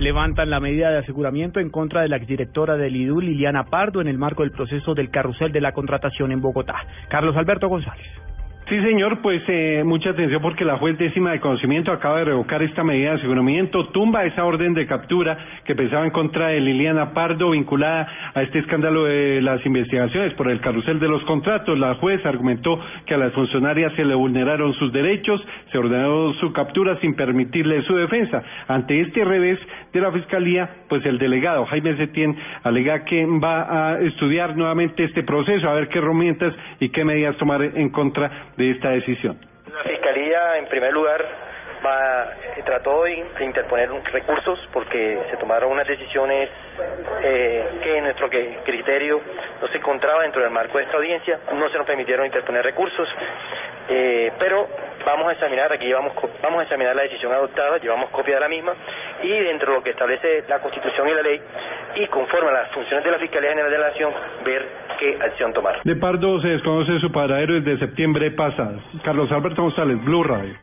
levantan la medida de aseguramiento en contra de la exdirectora del IDU, Liliana Pardo, en el marco del proceso del carrusel de la contratación en Bogotá. Carlos Alberto González. Sí, señor, pues eh, mucha atención porque la juez décima de conocimiento acaba de revocar esta medida de aseguramiento, tumba esa orden de captura que pensaba en contra de Liliana Pardo vinculada a este escándalo de las investigaciones por el carrusel de los contratos. La juez argumentó que a las funcionarias se le vulneraron sus derechos, se ordenó su captura sin permitirle su defensa. Ante este revés de la Fiscalía, pues el delegado Jaime Setién alega que va a estudiar nuevamente este proceso, a ver qué herramientas y qué medidas tomar en contra de esta decisión? La Fiscalía, en primer lugar, va, trató de interponer recursos porque se tomaron unas decisiones eh, que en nuestro criterio no se encontraba dentro del marco de esta audiencia, no se nos permitieron interponer recursos, eh, pero vamos a examinar, aquí llevamos, vamos a examinar la decisión adoptada, llevamos copia de la misma y dentro de lo que establece la Constitución y la ley y conforme a las funciones de la Fiscalía General de la Nación, ver qué acción tomar. De Pardo se desconoce su paradero desde septiembre pasado. Carlos Alberto González, Blue Radio.